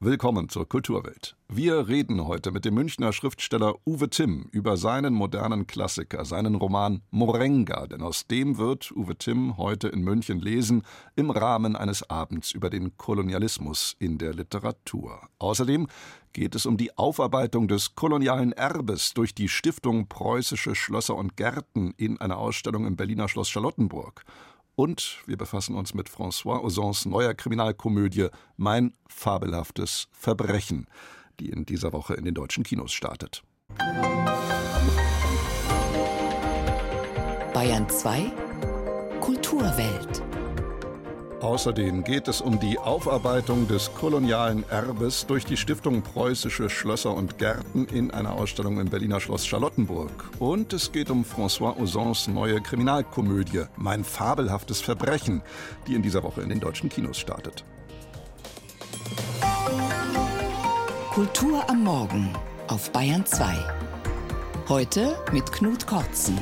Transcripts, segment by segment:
Willkommen zur Kulturwelt. Wir reden heute mit dem Münchner Schriftsteller Uwe Timm über seinen modernen Klassiker, seinen Roman Morenga, denn aus dem wird Uwe Timm heute in München lesen im Rahmen eines Abends über den Kolonialismus in der Literatur. Außerdem geht es um die Aufarbeitung des kolonialen Erbes durch die Stiftung Preußische Schlösser und Gärten in einer Ausstellung im Berliner Schloss Charlottenburg. Und wir befassen uns mit François Ozons neuer Kriminalkomödie Mein fabelhaftes Verbrechen, die in dieser Woche in den deutschen Kinos startet. Bayern 2 Kulturwelt Außerdem geht es um die Aufarbeitung des kolonialen Erbes durch die Stiftung Preußische Schlösser und Gärten in einer Ausstellung im Berliner Schloss Charlottenburg. Und es geht um François Ozons neue Kriminalkomödie Mein fabelhaftes Verbrechen, die in dieser Woche in den deutschen Kinos startet. Kultur am Morgen auf Bayern 2. Heute mit Knut Kortzen.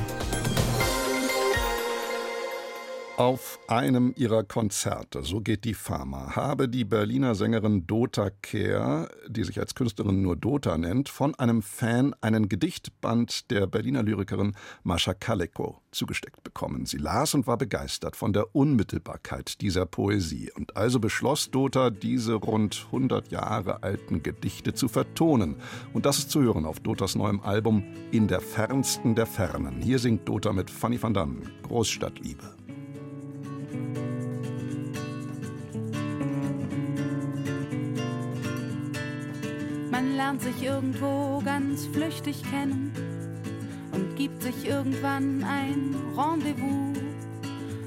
Auf einem ihrer Konzerte, so geht die Fama, habe die Berliner Sängerin Dota Kehr, die sich als Künstlerin nur Dota nennt, von einem Fan einen Gedichtband der Berliner Lyrikerin Mascha Kaleko zugesteckt bekommen. Sie las und war begeistert von der Unmittelbarkeit dieser Poesie. Und also beschloss Dota, diese rund 100 Jahre alten Gedichte zu vertonen. Und das ist zu hören auf Dotas neuem Album In der fernsten der Fernen. Hier singt Dota mit Fanny van Damme, Großstadtliebe. Man lernt sich irgendwo ganz flüchtig kennen und gibt sich irgendwann ein Rendezvous.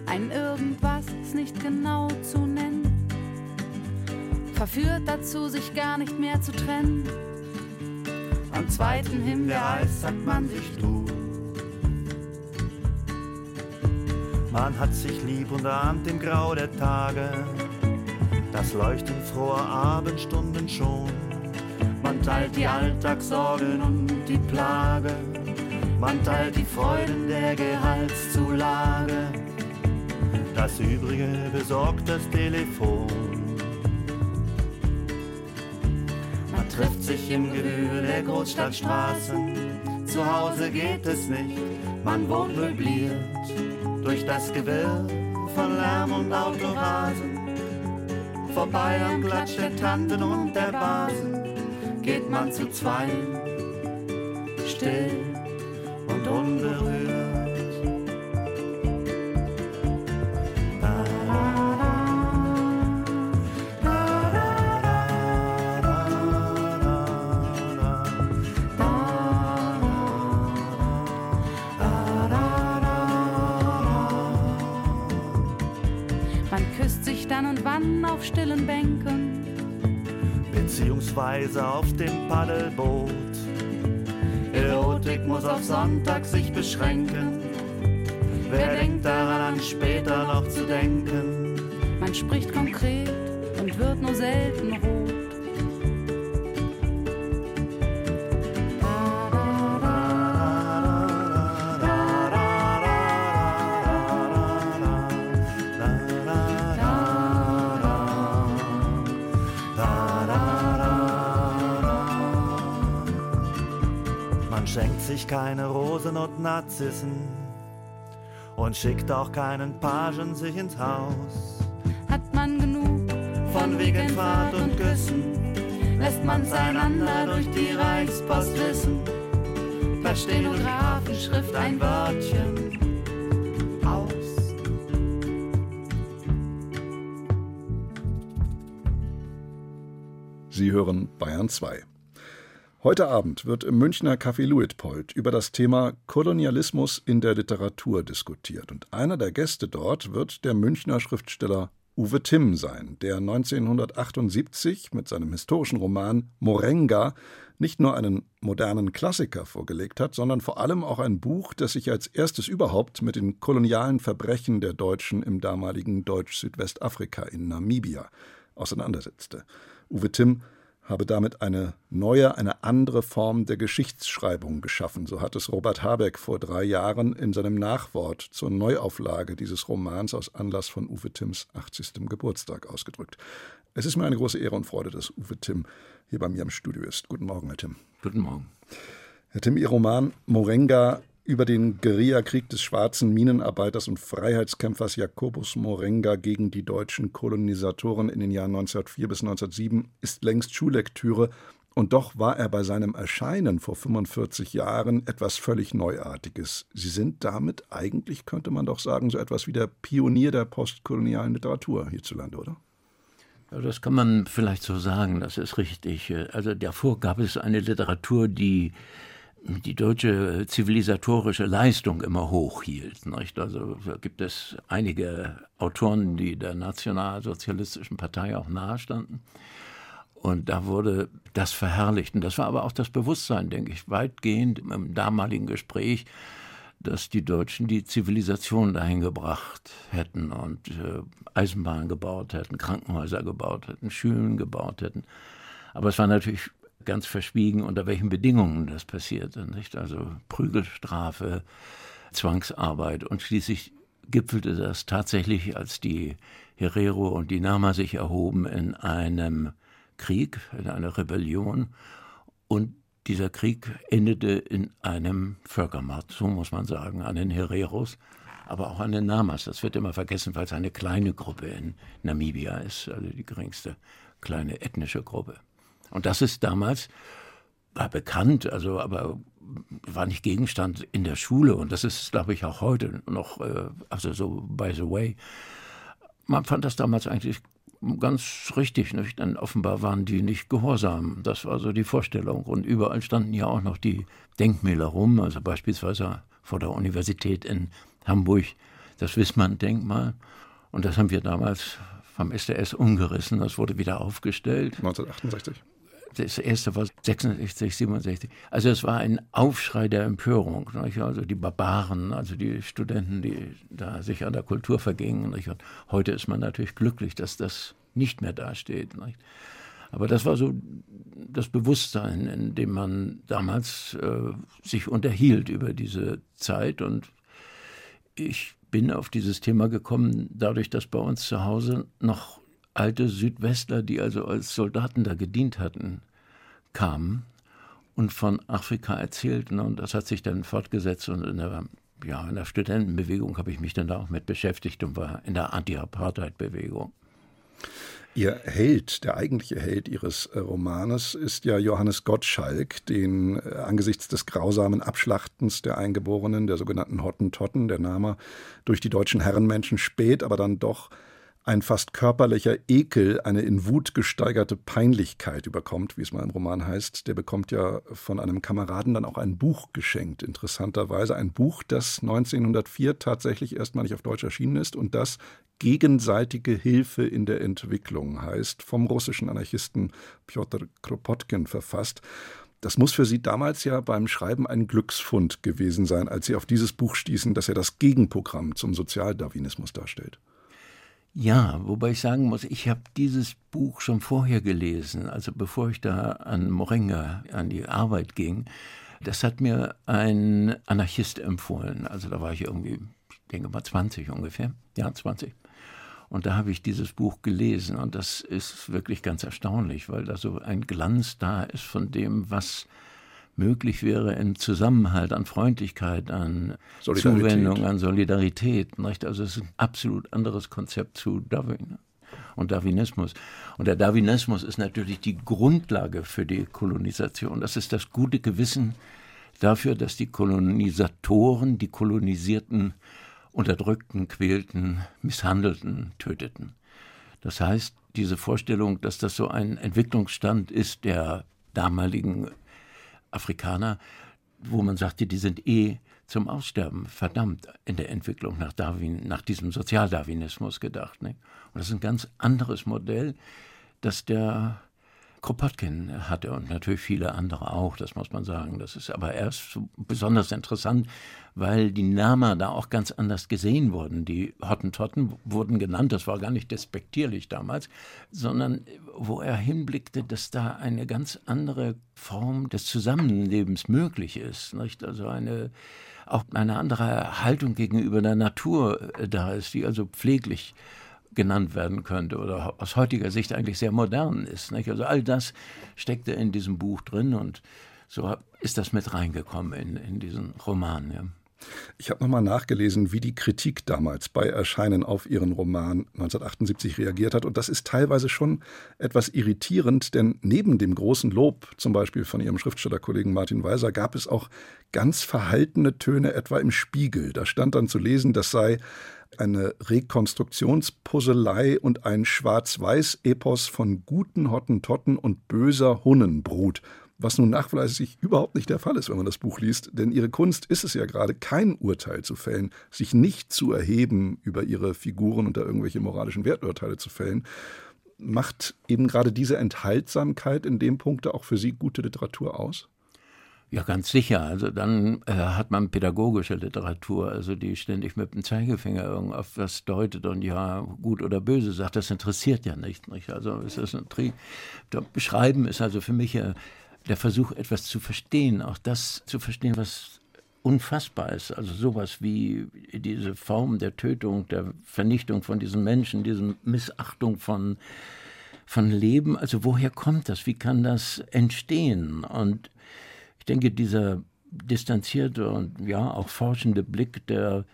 Ein Irgendwas nicht genau zu nennen. Verführt dazu, sich gar nicht mehr zu trennen. Am zweiten Himbeereis sagt man sich du. Man hat sich lieb und ahnt im Grau der Tage, das Leuchten froher Abendstunden schon man teilt die Alltagssorgen und die Plage. Man teilt die Freuden der Gehaltszulage. Das Übrige besorgt das Telefon. Man trifft sich im Gewühl der Großstadtstraßen. Zu Hause geht es nicht, man wohnt möbliert durch das Gewirr von Lärm und Autorasen. Vorbei am Klatsch der Tanten und der Basen geht man zu zweit, still und unberührt. Auf stillen Bänken beziehungsweise auf dem Paddelboot. Erotik muss auf Sonntag sich beschränken. Wer denkt daran, an später noch zu denken? Man spricht konkret und wird nur selten rot. Sich keine Rosen und Narzissen und schickt auch keinen Pagen sich ins Haus. Hat man genug von Wegenfahrt und Küssen, lässt man's einander durch die Reichspost wissen. Per Stenografenschrift ein Wörtchen aus. Sie hören Bayern 2. Heute Abend wird im Münchner Café Luitpold über das Thema Kolonialismus in der Literatur diskutiert. Und einer der Gäste dort wird der Münchner Schriftsteller Uwe Timm sein, der 1978 mit seinem historischen Roman Morenga nicht nur einen modernen Klassiker vorgelegt hat, sondern vor allem auch ein Buch, das sich als erstes überhaupt mit den kolonialen Verbrechen der Deutschen im damaligen Deutsch-Südwestafrika in Namibia auseinandersetzte. Uwe Timm habe damit eine neue, eine andere Form der Geschichtsschreibung geschaffen. So hat es Robert Habeck vor drei Jahren in seinem Nachwort zur Neuauflage dieses Romans aus Anlass von Uwe Timms 80. Geburtstag ausgedrückt. Es ist mir eine große Ehre und Freude, dass Uwe Timm hier bei mir im Studio ist. Guten Morgen, Herr Timm. Guten Morgen. Herr Timm, Ihr Roman Morenga über den Guerillakrieg des schwarzen Minenarbeiters und Freiheitskämpfers Jakobus Morenga gegen die deutschen Kolonisatoren in den Jahren 1904 bis 1907 ist längst Schullektüre und doch war er bei seinem Erscheinen vor 45 Jahren etwas völlig Neuartiges. Sie sind damit eigentlich, könnte man doch sagen, so etwas wie der Pionier der postkolonialen Literatur hierzulande, oder? Ja, das kann man vielleicht so sagen, das ist richtig. Also davor gab es eine Literatur, die die deutsche zivilisatorische Leistung immer hochhielt. Nicht? Also gibt es einige Autoren, die der Nationalsozialistischen Partei auch nahestanden. Und da wurde das verherrlicht. Und das war aber auch das Bewusstsein, denke ich, weitgehend im damaligen Gespräch, dass die Deutschen die Zivilisation dahin gebracht hätten und äh, Eisenbahnen gebaut hätten, Krankenhäuser gebaut hätten, Schulen gebaut hätten. Aber es war natürlich ganz verschwiegen, unter welchen Bedingungen das passierte. Nicht? Also Prügelstrafe, Zwangsarbeit und schließlich gipfelte das tatsächlich, als die Herero und die Nama sich erhoben in einem Krieg, in einer Rebellion und dieser Krieg endete in einem Völkermord, so muss man sagen, an den Hereros, aber auch an den Namas. Das wird immer vergessen, weil es eine kleine Gruppe in Namibia ist, also die geringste kleine ethnische Gruppe. Und das ist damals, war bekannt, also aber war nicht Gegenstand in der Schule und das ist, glaube ich, auch heute noch, äh, also so by the way. Man fand das damals eigentlich ganz richtig, nicht? denn offenbar waren die nicht gehorsam. Das war so die Vorstellung. Und überall standen ja auch noch die Denkmäler rum, also beispielsweise vor der Universität in Hamburg das Wissmann-Denkmal. Und das haben wir damals vom SDS umgerissen. Das wurde wieder aufgestellt. 1968 das erste war 66, 67. Also es war ein Aufschrei der Empörung. Nicht? Also die Barbaren, also die Studenten, die da sich an der Kultur vergingen. Nicht? Und heute ist man natürlich glücklich, dass das nicht mehr dasteht. Nicht? Aber das war so das Bewusstsein, in dem man damals äh, sich unterhielt über diese Zeit. Und ich bin auf dieses Thema gekommen, dadurch, dass bei uns zu Hause noch alte Südwestler, die also als Soldaten da gedient hatten, kamen und von Afrika erzählten. Und das hat sich dann fortgesetzt und in der, ja, in der Studentenbewegung habe ich mich dann da auch mit beschäftigt und war in der Anti-Apartheid-Bewegung. Ihr Held, der eigentliche Held Ihres äh, Romanes, ist ja Johannes Gottschalk, den äh, angesichts des grausamen Abschlachtens der Eingeborenen, der sogenannten Hottentotten, der Name durch die deutschen Herrenmenschen spät, aber dann doch ein fast körperlicher Ekel, eine in Wut gesteigerte Peinlichkeit überkommt, wie es mal im Roman heißt. Der bekommt ja von einem Kameraden dann auch ein Buch geschenkt, interessanterweise. Ein Buch, das 1904 tatsächlich erstmalig auf Deutsch erschienen ist und das gegenseitige Hilfe in der Entwicklung heißt, vom russischen Anarchisten Piotr Kropotkin verfasst. Das muss für Sie damals ja beim Schreiben ein Glücksfund gewesen sein, als Sie auf dieses Buch stießen, dass er das Gegenprogramm zum Sozialdarwinismus darstellt. Ja, wobei ich sagen muss, ich habe dieses Buch schon vorher gelesen, also bevor ich da an Morenga an die Arbeit ging. Das hat mir ein Anarchist empfohlen. Also da war ich irgendwie, ich denke mal 20 ungefähr. Ja, 20. Und da habe ich dieses Buch gelesen und das ist wirklich ganz erstaunlich, weil da so ein Glanz da ist von dem, was möglich wäre in Zusammenhalt, an Freundlichkeit, an Zuwendung, an Solidarität. Nicht? Also es ist ein absolut anderes Konzept zu Darwin und Darwinismus. Und der Darwinismus ist natürlich die Grundlage für die Kolonisation. Das ist das gute Gewissen dafür, dass die Kolonisatoren die Kolonisierten unterdrückten, quälten, misshandelten, töteten. Das heißt, diese Vorstellung, dass das so ein Entwicklungsstand ist der damaligen Afrikaner, wo man sagte, die sind eh zum Aussterben verdammt in der Entwicklung nach Darwin, nach diesem Sozialdarwinismus gedacht. Ne? Und das ist ein ganz anderes Modell, das der Kropotkin hatte und natürlich viele andere auch, das muss man sagen. Das ist aber erst so besonders interessant, weil die Namen da auch ganz anders gesehen wurden. Die Hottentotten wurden genannt, das war gar nicht despektierlich damals, sondern wo er hinblickte, dass da eine ganz andere Form des Zusammenlebens möglich ist. Nicht? Also eine, auch eine andere Haltung gegenüber der Natur äh, da ist, die also pfleglich genannt werden könnte oder aus heutiger Sicht eigentlich sehr modern ist. Nicht? Also all das steckte in diesem Buch drin und so ist das mit reingekommen in, in diesen Roman. Ja. Ich habe nochmal nachgelesen, wie die Kritik damals bei Erscheinen auf ihren Roman 1978 reagiert hat. Und das ist teilweise schon etwas irritierend, denn neben dem großen Lob, zum Beispiel von ihrem Schriftstellerkollegen Martin Weiser, gab es auch ganz verhaltene Töne, etwa im Spiegel. Da stand dann zu lesen, das sei eine Rekonstruktionspuzzlei und ein Schwarz-Weiß-Epos von guten Hottentotten und böser Hunnenbrut was nun nachweislich überhaupt nicht der Fall ist, wenn man das Buch liest, denn ihre Kunst ist es ja gerade, kein Urteil zu fällen, sich nicht zu erheben über ihre Figuren und da irgendwelche moralischen Werturteile zu fällen. Macht eben gerade diese Enthaltsamkeit in dem Punkt auch für Sie gute Literatur aus? Ja, ganz sicher. Also dann äh, hat man pädagogische Literatur, also die ständig mit dem Zeigefinger auf was deutet und ja, gut oder böse sagt, das interessiert ja nicht. nicht? Also es ist ein Tri Beschreiben ist also für mich ja der Versuch, etwas zu verstehen, auch das zu verstehen, was unfassbar ist. Also sowas wie diese Form der Tötung, der Vernichtung von diesen Menschen, diese Missachtung von, von Leben. Also woher kommt das? Wie kann das entstehen? Und ich denke, dieser distanzierte und ja auch forschende Blick, der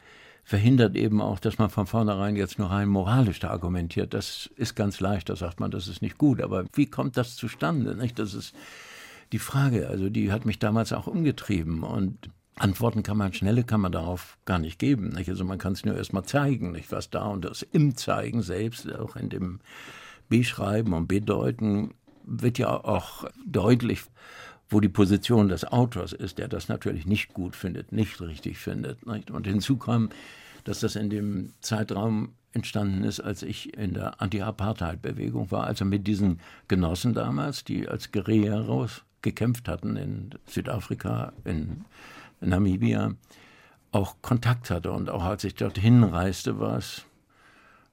verhindert eben auch, dass man von vornherein jetzt nur rein moralisch da argumentiert. Das ist ganz leicht, da sagt man, das ist nicht gut. Aber wie kommt das zustande? Nicht? Das ist die Frage, also die hat mich damals auch umgetrieben und Antworten kann man, schnelle kann man darauf gar nicht geben. Nicht? Also man kann es nur erstmal zeigen, nicht? was da und das im Zeigen selbst, auch in dem Beschreiben und Bedeuten, wird ja auch deutlich, wo die Position des Autors ist, der das natürlich nicht gut findet, nicht richtig findet. Nicht? Und hinzu kam, dass das in dem Zeitraum entstanden ist, als ich in der Anti-Apartheid-Bewegung war, also mit diesen Genossen damals, die als Guerilleros gekämpft hatten in Südafrika, in Namibia, auch Kontakt hatte. Und auch als ich dorthin reiste, war es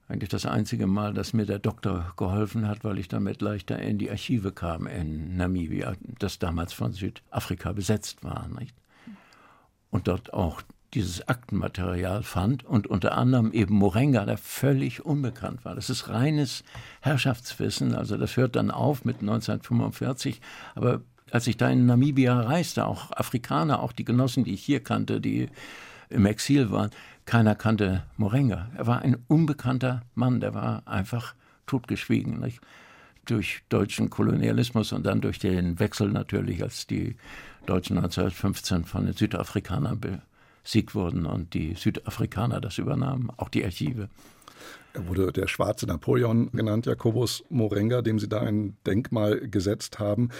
eigentlich das einzige Mal, dass mir der Doktor geholfen hat, weil ich damit leichter in die Archive kam in Namibia, das damals von Südafrika besetzt war. Nicht? Und dort auch dieses Aktenmaterial fand und unter anderem eben Morenga, der völlig unbekannt war. Das ist reines Herrschaftswissen, also das hört dann auf mit 1945, aber als ich da in Namibia reiste, auch Afrikaner, auch die Genossen, die ich hier kannte, die im Exil waren, keiner kannte Morenga. Er war ein unbekannter Mann, der war einfach totgeschwiegen. Nicht? Durch deutschen Kolonialismus und dann durch den Wechsel natürlich, als die Deutschen 1915 von den Südafrikanern besiegt wurden und die Südafrikaner das übernahmen, auch die Archive. Er wurde der schwarze Napoleon genannt, Jakobus Morenga, dem Sie da ein Denkmal gesetzt haben.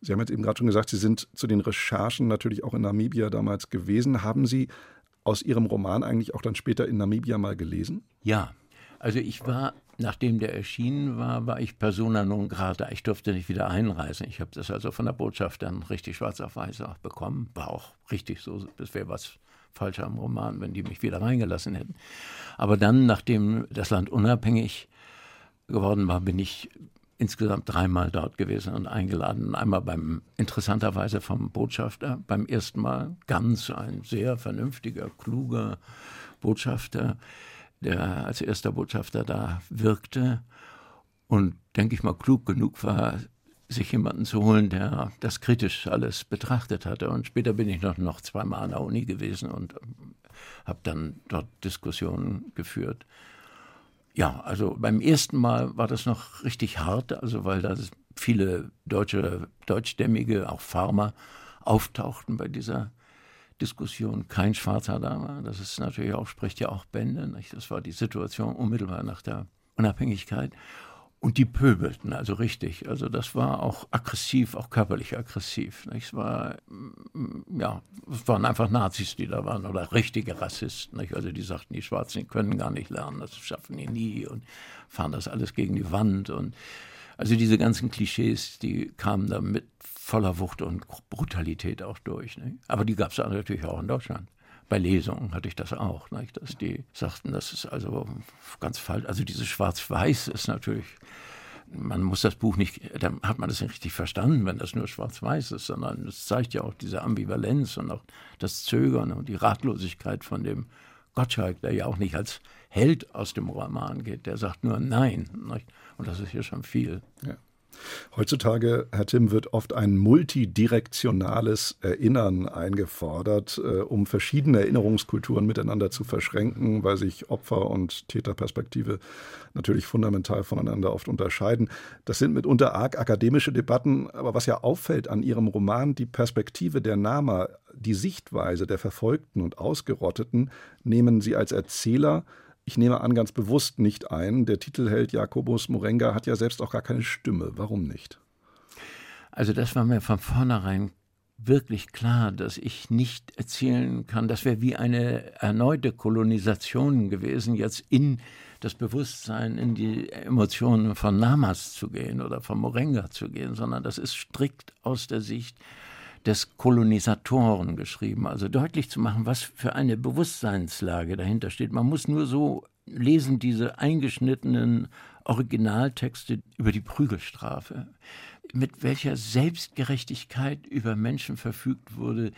Sie haben jetzt eben gerade schon gesagt, Sie sind zu den Recherchen natürlich auch in Namibia damals gewesen. Haben Sie aus Ihrem Roman eigentlich auch dann später in Namibia mal gelesen? Ja, also ich war, nachdem der erschienen war, war ich persona non grata. Ich durfte nicht wieder einreisen. Ich habe das also von der Botschaft dann richtig schwarz auf weiß auch bekommen. War auch richtig so. Das wäre was falsch am Roman, wenn die mich wieder reingelassen hätten. Aber dann, nachdem das Land unabhängig geworden war, bin ich insgesamt dreimal dort gewesen und eingeladen. Einmal beim, interessanterweise vom Botschafter, beim ersten Mal ganz ein sehr vernünftiger, kluger Botschafter, der als erster Botschafter da wirkte und, denke ich mal, klug genug war, sich jemanden zu holen, der das kritisch alles betrachtet hatte. Und später bin ich noch, noch zweimal an der Uni gewesen und habe dann dort Diskussionen geführt. Ja, also beim ersten Mal war das noch richtig hart, also weil da viele deutsche, deutschstämmige, auch Farmer auftauchten bei dieser Diskussion. Kein Schwarzer da war. Das ist natürlich auch, spricht ja auch Bände. Nicht? Das war die Situation unmittelbar nach der Unabhängigkeit. Und die pöbelten, also richtig. Also das war auch aggressiv, auch körperlich aggressiv. Nicht? Es war, mm, ja, es waren einfach Nazis, die da waren oder richtige Rassisten. Nicht? Also die sagten, die Schwarzen können gar nicht lernen, das schaffen die nie und fahren das alles gegen die Wand und Also diese ganzen Klischees, die kamen da mit voller Wucht und Brutalität auch durch. Ne? Aber die gab es natürlich auch in Deutschland. Bei Lesungen hatte ich das auch, ne? dass die sagten, das ist also ganz falsch. Also dieses Schwarz-Weiß ist natürlich man muss das Buch nicht, dann hat man das nicht richtig verstanden, wenn das nur schwarz-weiß ist, sondern es zeigt ja auch diese Ambivalenz und auch das Zögern und die Ratlosigkeit von dem Gottschalk, der ja auch nicht als Held aus dem Roman geht, der sagt nur Nein. Und das ist hier schon viel. Ja. Heutzutage, Herr Tim, wird oft ein multidirektionales Erinnern eingefordert, äh, um verschiedene Erinnerungskulturen miteinander zu verschränken, weil sich Opfer- und Täterperspektive natürlich fundamental voneinander oft unterscheiden. Das sind mitunter arg akademische Debatten, aber was ja auffällt an Ihrem Roman, die Perspektive der Nama, die Sichtweise der Verfolgten und Ausgerotteten, nehmen Sie als Erzähler ich nehme an, ganz bewusst nicht ein. Der Titelheld Jakobus Morenga hat ja selbst auch gar keine Stimme. Warum nicht? Also das war mir von vornherein wirklich klar, dass ich nicht erzählen kann, das wäre wie eine erneute Kolonisation gewesen, jetzt in das Bewusstsein, in die Emotionen von Namas zu gehen oder von Morenga zu gehen, sondern das ist strikt aus der Sicht des Kolonisatoren geschrieben, also deutlich zu machen, was für eine Bewusstseinslage dahinter steht. Man muss nur so lesen, diese eingeschnittenen Originaltexte über die Prügelstrafe, mit welcher Selbstgerechtigkeit über Menschen verfügt wurde,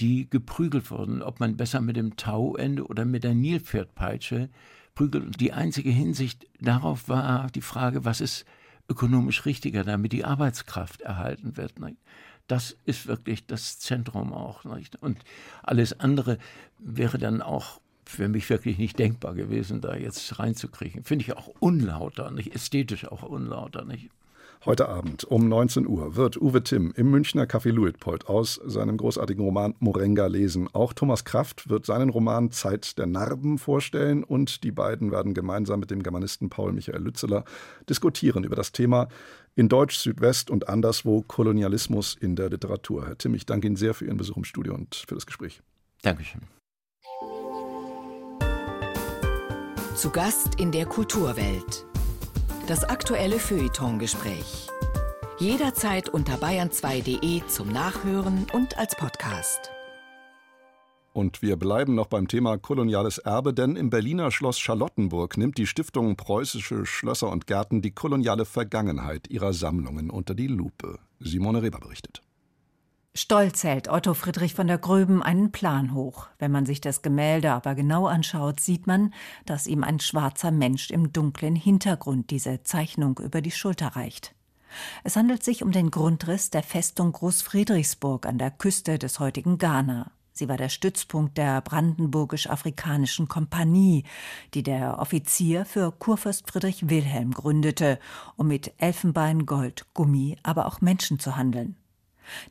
die geprügelt wurden, ob man besser mit dem Tauende oder mit der Nilpferdpeitsche prügelt. Die einzige Hinsicht darauf war die Frage, was ist ökonomisch richtiger, damit die Arbeitskraft erhalten wird das ist wirklich das Zentrum auch. Nicht? Und alles andere wäre dann auch für mich wirklich nicht denkbar gewesen, da jetzt reinzukriegen. Finde ich auch unlauter, nicht ästhetisch auch unlauter, nicht? Heute Abend um 19 Uhr wird Uwe Timm im Münchner Café Luitpold aus seinem großartigen Roman Morenga lesen. Auch Thomas Kraft wird seinen Roman Zeit der Narben vorstellen und die beiden werden gemeinsam mit dem Germanisten Paul Michael Lützeler diskutieren über das Thema in Deutsch, Südwest und anderswo Kolonialismus in der Literatur. Herr Timm, ich danke Ihnen sehr für Ihren Besuch im Studio und für das Gespräch. Dankeschön. Zu Gast in der Kulturwelt. Das aktuelle Feuilleton-Gespräch. Jederzeit unter bayern2.de zum Nachhören und als Podcast. Und wir bleiben noch beim Thema koloniales Erbe, denn im Berliner Schloss Charlottenburg nimmt die Stiftung Preußische Schlösser und Gärten die koloniale Vergangenheit ihrer Sammlungen unter die Lupe. Simone Reber berichtet. Stolz hält Otto Friedrich von der Gröben einen Plan hoch. Wenn man sich das Gemälde aber genau anschaut, sieht man, dass ihm ein schwarzer Mensch im dunklen Hintergrund diese Zeichnung über die Schulter reicht. Es handelt sich um den Grundriss der Festung Großfriedrichsburg an der Küste des heutigen Ghana. Sie war der Stützpunkt der Brandenburgisch-Afrikanischen Kompanie, die der Offizier für Kurfürst Friedrich Wilhelm gründete, um mit Elfenbein, Gold, Gummi, aber auch Menschen zu handeln.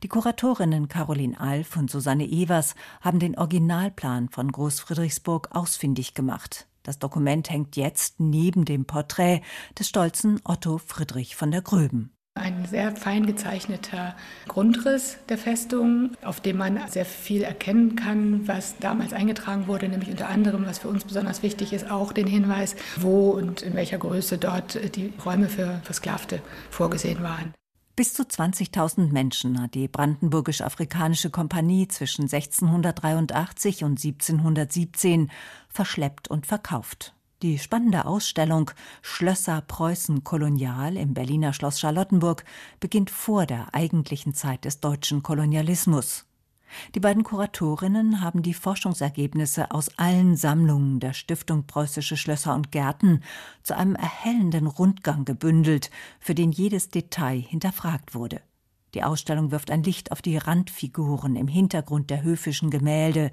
Die Kuratorinnen Caroline Alf und Susanne Evers haben den Originalplan von Großfriedrichsburg ausfindig gemacht. Das Dokument hängt jetzt neben dem Porträt des stolzen Otto Friedrich von der Gröben. Ein sehr fein gezeichneter Grundriss der Festung, auf dem man sehr viel erkennen kann, was damals eingetragen wurde, nämlich unter anderem, was für uns besonders wichtig ist, auch den Hinweis, wo und in welcher Größe dort die Räume für Versklavte vorgesehen waren. Bis zu 20.000 Menschen hat die Brandenburgisch-Afrikanische Kompanie zwischen 1683 und 1717 verschleppt und verkauft. Die spannende Ausstellung Schlösser Preußen Kolonial im Berliner Schloss Charlottenburg beginnt vor der eigentlichen Zeit des deutschen Kolonialismus. Die beiden Kuratorinnen haben die Forschungsergebnisse aus allen Sammlungen der Stiftung Preußische Schlösser und Gärten zu einem erhellenden Rundgang gebündelt, für den jedes Detail hinterfragt wurde. Die Ausstellung wirft ein Licht auf die Randfiguren im Hintergrund der höfischen Gemälde,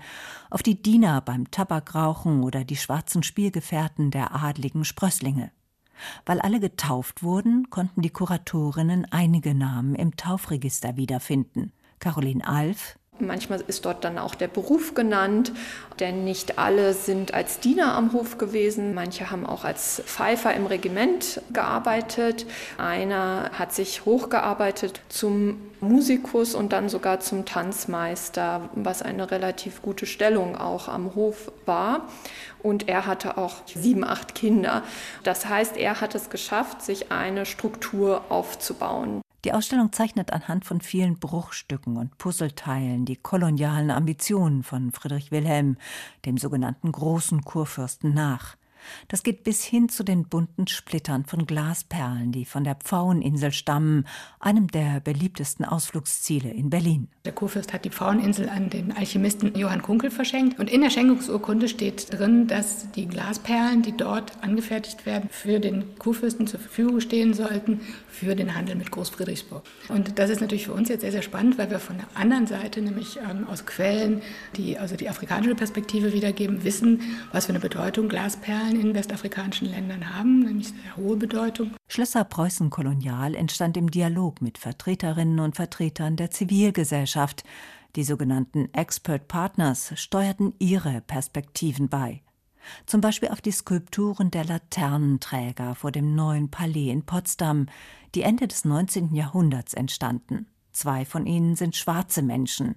auf die Diener beim Tabakrauchen oder die schwarzen Spielgefährten der adligen Sprösslinge. Weil alle getauft wurden, konnten die Kuratorinnen einige Namen im Taufregister wiederfinden. Caroline Alf, Manchmal ist dort dann auch der Beruf genannt, denn nicht alle sind als Diener am Hof gewesen. Manche haben auch als Pfeifer im Regiment gearbeitet. Einer hat sich hochgearbeitet zum Musikus und dann sogar zum Tanzmeister, was eine relativ gute Stellung auch am Hof war. Und er hatte auch sieben, acht Kinder. Das heißt, er hat es geschafft, sich eine Struktur aufzubauen. Die Ausstellung zeichnet anhand von vielen Bruchstücken und Puzzleteilen die kolonialen Ambitionen von Friedrich Wilhelm, dem sogenannten großen Kurfürsten, nach. Das geht bis hin zu den bunten Splittern von Glasperlen, die von der Pfaueninsel stammen, einem der beliebtesten Ausflugsziele in Berlin. Der Kurfürst hat die Pfaueninsel an den Alchemisten Johann Kunkel verschenkt. Und in der Schenkungsurkunde steht drin, dass die Glasperlen, die dort angefertigt werden, für den Kurfürsten zur Verfügung stehen sollten für den Handel mit Großfriedrichsburg. Und das ist natürlich für uns jetzt sehr, sehr spannend, weil wir von der anderen Seite, nämlich ähm, aus Quellen, die also die afrikanische Perspektive wiedergeben, wissen, was für eine Bedeutung Glasperlen in westafrikanischen Ländern haben, nämlich sehr hohe Bedeutung. Schlösser Preußen Kolonial entstand im Dialog mit Vertreterinnen und Vertretern der Zivilgesellschaft. Die sogenannten Expert Partners steuerten ihre Perspektiven bei zum Beispiel auf die Skulpturen der Laternenträger vor dem neuen Palais in Potsdam, die Ende des 19. Jahrhunderts entstanden. Zwei von ihnen sind schwarze Menschen.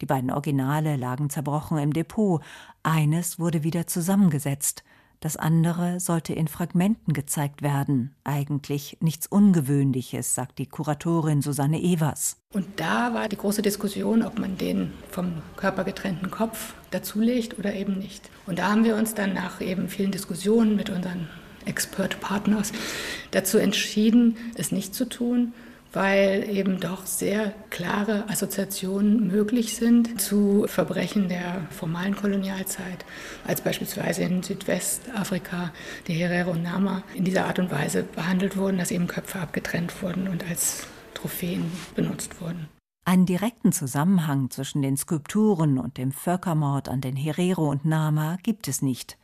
Die beiden Originale lagen zerbrochen im Depot, eines wurde wieder zusammengesetzt. Das andere sollte in Fragmenten gezeigt werden. Eigentlich nichts Ungewöhnliches, sagt die Kuratorin Susanne Evers. Und da war die große Diskussion, ob man den vom Körper getrennten Kopf dazulegt oder eben nicht. Und da haben wir uns dann nach eben vielen Diskussionen mit unseren Expert-Partners dazu entschieden, es nicht zu tun weil eben doch sehr klare Assoziationen möglich sind zu Verbrechen der formalen Kolonialzeit, als beispielsweise in Südwestafrika die Herero und Nama in dieser Art und Weise behandelt wurden, dass eben Köpfe abgetrennt wurden und als Trophäen benutzt wurden. Einen direkten Zusammenhang zwischen den Skulpturen und dem Völkermord an den Herero und Nama gibt es nicht.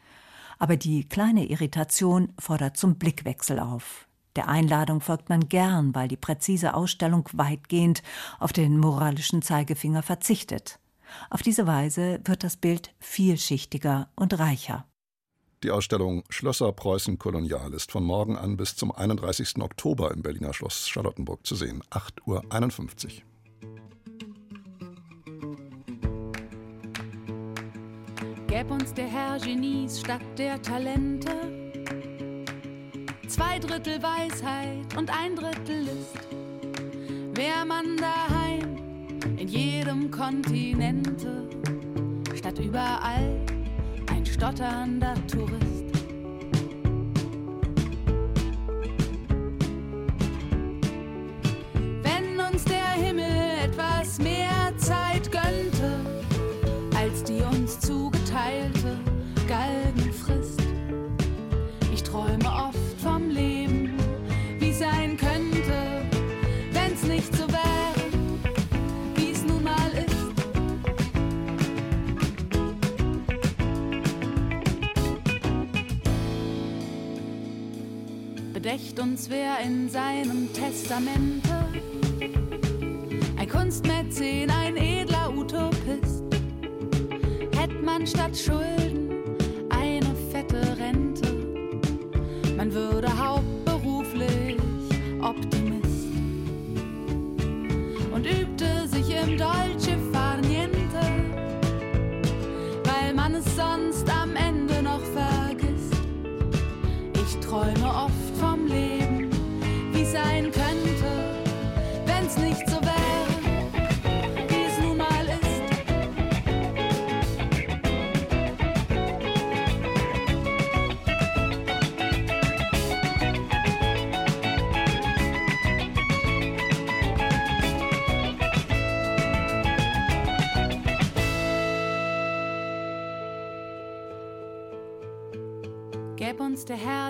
Aber die kleine Irritation fordert zum Blickwechsel auf. Der Einladung folgt man gern, weil die präzise Ausstellung weitgehend auf den moralischen Zeigefinger verzichtet. Auf diese Weise wird das Bild vielschichtiger und reicher. Die Ausstellung Schlösser Preußen Kolonial ist von morgen an bis zum 31. Oktober im Berliner Schloss Charlottenburg zu sehen, 8.51 Uhr. Gäb uns der Herr Genies statt der Talente Zwei Drittel Weisheit und ein Drittel List. Wär man daheim in jedem Kontinente, statt überall ein stotternder Tourist. Bedächt uns wer in seinem Testamente, ein Kunstmäzen, ein edler Utopist, hätt man statt Schulden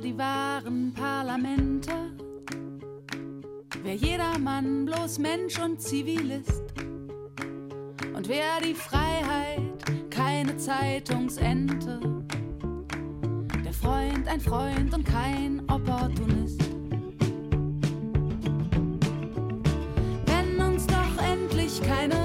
die wahren Parlamente. Wer jedermann bloß Mensch und Zivilist. Und wer die Freiheit keine Zeitungsente. Der Freund ein Freund und kein Opportunist. Wenn uns doch endlich keine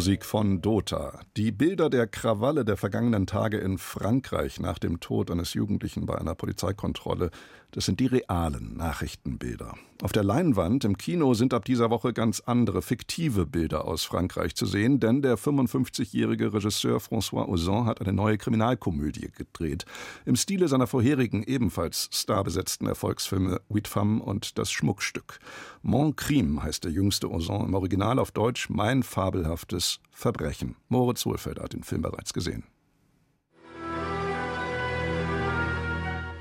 Musik von Dota. Die Bilder der Krawalle der vergangenen Tage in Frankreich nach dem Tod eines Jugendlichen bei einer Polizeikontrolle das sind die realen Nachrichtenbilder. Auf der Leinwand im Kino sind ab dieser Woche ganz andere, fiktive Bilder aus Frankreich zu sehen, denn der 55-jährige Regisseur François Ozon hat eine neue Kriminalkomödie gedreht. Im Stile seiner vorherigen, ebenfalls starbesetzten Erfolgsfilme Femme und Das Schmuckstück. Mon Crime heißt der jüngste Ozon im Original auf Deutsch Mein fabelhaftes Verbrechen. Moritz Hohlfeld hat den Film bereits gesehen.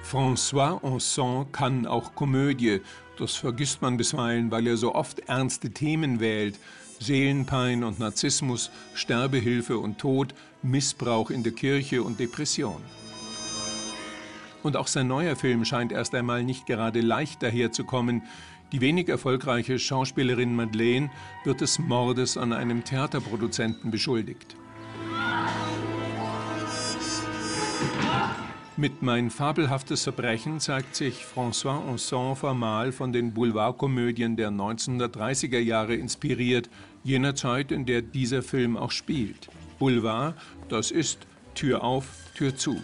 François Anson kann auch Komödie. Das vergisst man bisweilen, weil er so oft ernste Themen wählt. Seelenpein und Narzissmus, Sterbehilfe und Tod, Missbrauch in der Kirche und Depression. Und auch sein neuer Film scheint erst einmal nicht gerade leicht daherzukommen. Die wenig erfolgreiche Schauspielerin Madeleine wird des Mordes an einem Theaterproduzenten beschuldigt. Mit Mein fabelhaftes Verbrechen zeigt sich François Anson formal von den Boulevardkomödien der 1930er Jahre inspiriert, jener Zeit, in der dieser Film auch spielt. Boulevard, das ist Tür auf, Tür zu.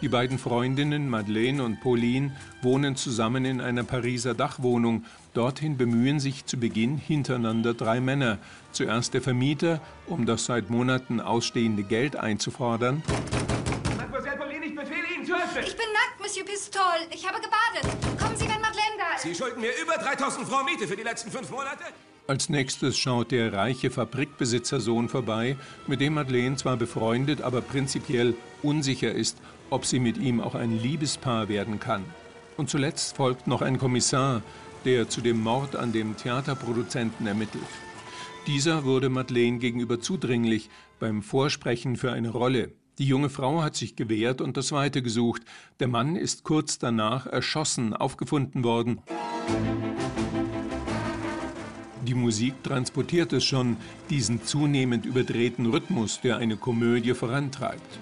Die beiden Freundinnen Madeleine und Pauline wohnen zusammen in einer Pariser Dachwohnung. Dorthin bemühen sich zu Beginn hintereinander drei Männer. Zuerst der Vermieter, um das seit Monaten ausstehende Geld einzufordern. Ich bin nackt, Monsieur Pistol. Ich habe gebadet. Kommen Sie, wenn Madeleine da ist. Sie schulden mir über 3000 Francs Miete für die letzten fünf Monate? Als nächstes schaut der reiche Fabrikbesitzersohn vorbei, mit dem Madeleine zwar befreundet, aber prinzipiell unsicher ist, ob sie mit ihm auch ein Liebespaar werden kann. Und zuletzt folgt noch ein Kommissar, der zu dem Mord an dem Theaterproduzenten ermittelt. Dieser wurde Madeleine gegenüber zudringlich beim Vorsprechen für eine Rolle. Die junge Frau hat sich gewehrt und das Weite gesucht. Der Mann ist kurz danach erschossen aufgefunden worden. Die Musik transportiert es schon, diesen zunehmend überdrehten Rhythmus, der eine Komödie vorantreibt.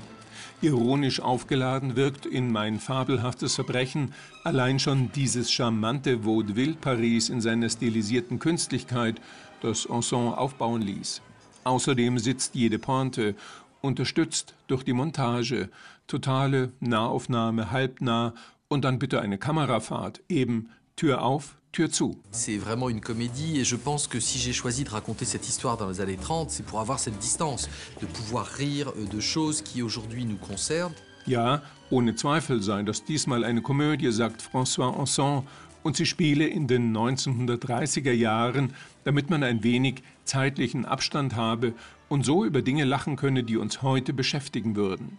Ironisch aufgeladen wirkt in mein fabelhaftes Verbrechen allein schon dieses charmante Vaudeville Paris in seiner stilisierten Künstlichkeit, das Ensemble aufbauen ließ. Außerdem sitzt jede Pointe unterstützt durch die Montage, totale Nahaufnahme, halbnah und dann bitte eine Kamerafahrt, eben Tür auf, Tür zu. C'est vraiment une comédie et je pense que si j'ai choisi de raconter cette histoire dans les années 30, c'est pour avoir cette distance, de pouvoir rire euh, de choses qui aujourd'hui nous concernent. Ja, ohne Zweifel sei das diesmal eine Komödie, sagt François Anson, und sie spiele in den 1930er Jahren, damit man ein wenig zeitlichen Abstand habe und so über Dinge lachen könne, die uns heute beschäftigen würden.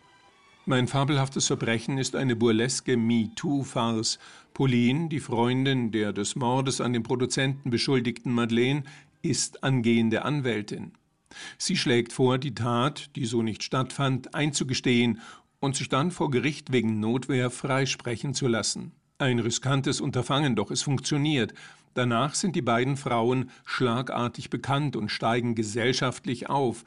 Mein fabelhaftes Verbrechen ist eine burleske MeToo-Farce. Pauline, die Freundin der des Mordes an dem Produzenten beschuldigten Madeleine, ist angehende Anwältin. Sie schlägt vor, die Tat, die so nicht stattfand, einzugestehen und sich dann vor Gericht wegen Notwehr freisprechen zu lassen. Ein riskantes Unterfangen, doch es funktioniert. Danach sind die beiden Frauen schlagartig bekannt und steigen gesellschaftlich auf.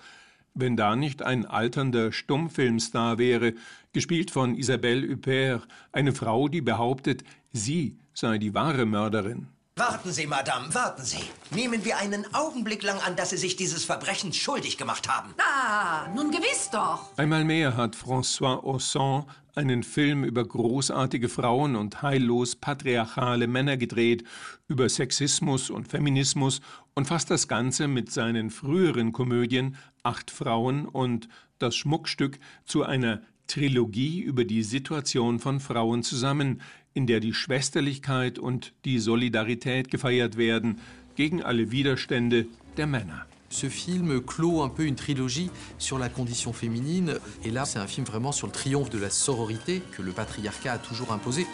Wenn da nicht ein alternder Stummfilmstar wäre, gespielt von Isabelle Huppert, eine Frau, die behauptet, sie sei die wahre Mörderin. Warten Sie, Madame, warten Sie. Nehmen wir einen Augenblick lang an, dass Sie sich dieses Verbrechens schuldig gemacht haben. Ah, nun gewiss doch. Einmal mehr hat François Ausson einen Film über großartige Frauen und heillos patriarchale Männer gedreht, über Sexismus und Feminismus und fasst das Ganze mit seinen früheren Komödien Acht Frauen und Das Schmuckstück zu einer Trilogie über die Situation von Frauen zusammen, in der die Schwesterlichkeit und die Solidarität gefeiert werden gegen alle Widerstände der Männer. Ce film clôt un peu une trilogie sur la condition féminine. Et là, c'est un film vraiment sur le triomphe de la sororité que le patriarcat a toujours imposé.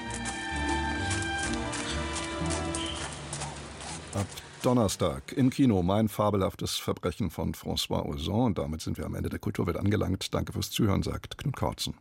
Ab Donnerstag im Kino Mein fabelhaftes Verbrechen von François Ozon. Und damit sind wir am Ende der Kulturwelt angelangt. Danke fürs Zuhören, sagt Knut Kautzen.